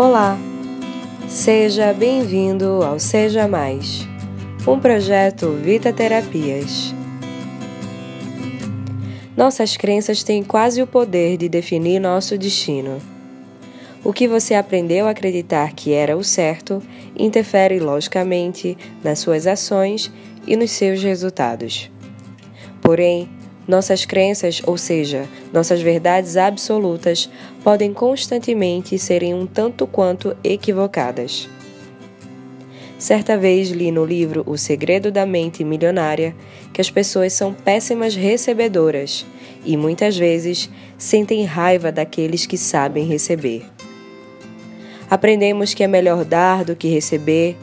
Olá, seja bem-vindo ao Seja Mais, um projeto Vita Terapias. Nossas crenças têm quase o poder de definir nosso destino. O que você aprendeu a acreditar que era o certo interfere logicamente nas suas ações e nos seus resultados. Porém, nossas crenças, ou seja, nossas verdades absolutas, podem constantemente serem um tanto quanto equivocadas. Certa vez li no livro O Segredo da Mente Milionária que as pessoas são péssimas recebedoras e muitas vezes sentem raiva daqueles que sabem receber. Aprendemos que é melhor dar do que receber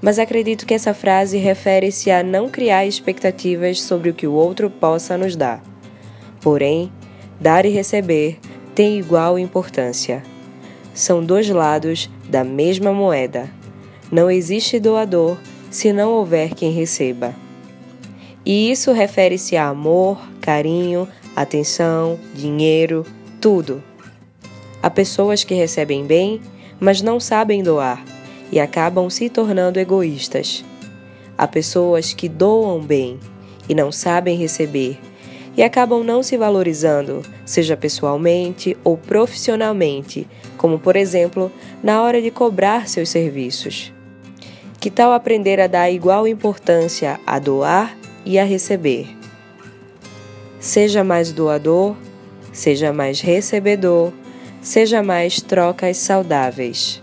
mas acredito que essa frase refere-se a não criar expectativas sobre o que o outro possa nos dar. Porém, dar e receber têm igual importância. São dois lados da mesma moeda. Não existe doador se não houver quem receba. E isso refere-se a amor, carinho, atenção, dinheiro, tudo. Há pessoas que recebem bem, mas não sabem doar e acabam se tornando egoístas. Há pessoas que doam bem e não sabem receber e acabam não se valorizando, seja pessoalmente ou profissionalmente, como por exemplo na hora de cobrar seus serviços. Que tal aprender a dar igual importância a doar e a receber? Seja mais doador, seja mais recebedor, seja mais trocas saudáveis.